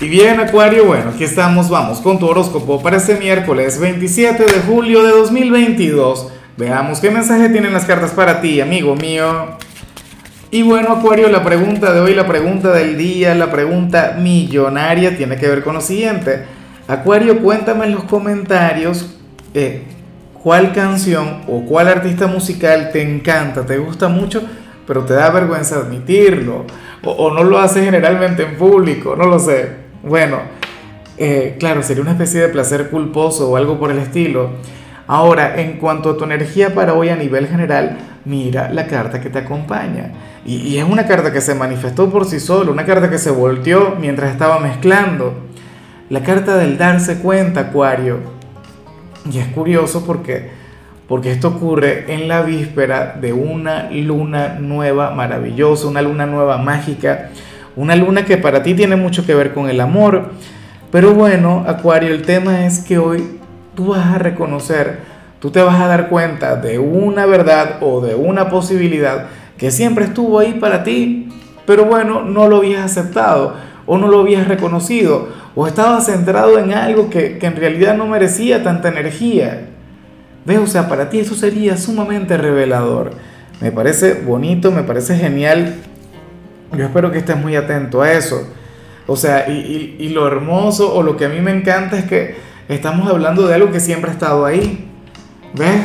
Y bien, Acuario, bueno, aquí estamos, vamos con tu horóscopo para este miércoles 27 de julio de 2022. Veamos qué mensaje tienen las cartas para ti, amigo mío. Y bueno, Acuario, la pregunta de hoy, la pregunta del día, la pregunta millonaria tiene que ver con lo siguiente. Acuario, cuéntame en los comentarios eh, cuál canción o cuál artista musical te encanta, te gusta mucho, pero te da vergüenza admitirlo. O, o no lo haces generalmente en público, no lo sé. Bueno, eh, claro, sería una especie de placer culposo o algo por el estilo. Ahora, en cuanto a tu energía para hoy a nivel general, mira la carta que te acompaña. Y, es una carta que se manifestó por sí sola, una carta que se volteó mientras estaba mezclando. La carta del darse cuenta, Acuario. Y es curioso porque, porque esto ocurre en la víspera de una luna nueva maravillosa, una luna nueva mágica una luna que para ti tiene mucho que ver con el amor. Pero bueno, Acuario, el tema es que hoy tú vas a reconocer, tú te vas a dar cuenta de una verdad o de una posibilidad que siempre estuvo ahí para ti, pero bueno, no lo habías aceptado o no lo habías reconocido o estabas centrado en algo que, que en realidad no merecía tanta energía. ¿Ves? O sea, para ti eso sería sumamente revelador. Me parece bonito, me parece genial yo espero que estés muy atento a eso. O sea, y, y, lo hermoso o lo que a mí me encanta es que estamos hablando de algo que siempre ha estado ahí. ¿Ves?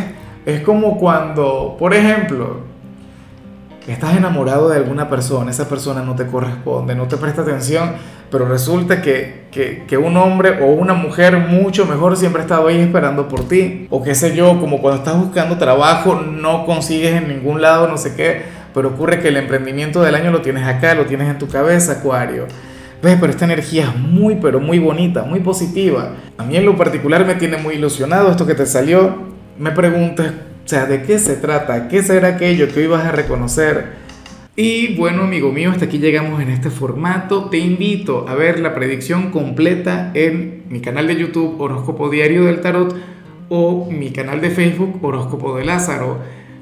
Es como cuando, por ejemplo, estás enamorado de alguna persona, esa persona no te corresponde, no te presta atención, pero resulta que, que, que, un hombre o una mujer mucho mejor siempre ha estado ahí esperando por ti. O qué sé yo, como cuando estás buscando trabajo, no consigues en ningún lado, no sé qué pero ocurre que el emprendimiento del año lo tienes acá, lo tienes en tu cabeza, Acuario. ¿Ves? Pero esta energía es muy, pero muy bonita, muy positiva. A mí en lo particular me tiene muy ilusionado esto que te salió. Me preguntas, o sea, ¿de qué se trata? ¿Qué será aquello que hoy vas a reconocer? Y bueno, amigo mío, hasta aquí llegamos en este formato. Te invito a ver la predicción completa en mi canal de YouTube Horóscopo Diario del Tarot o mi canal de Facebook Horóscopo de Lázaro.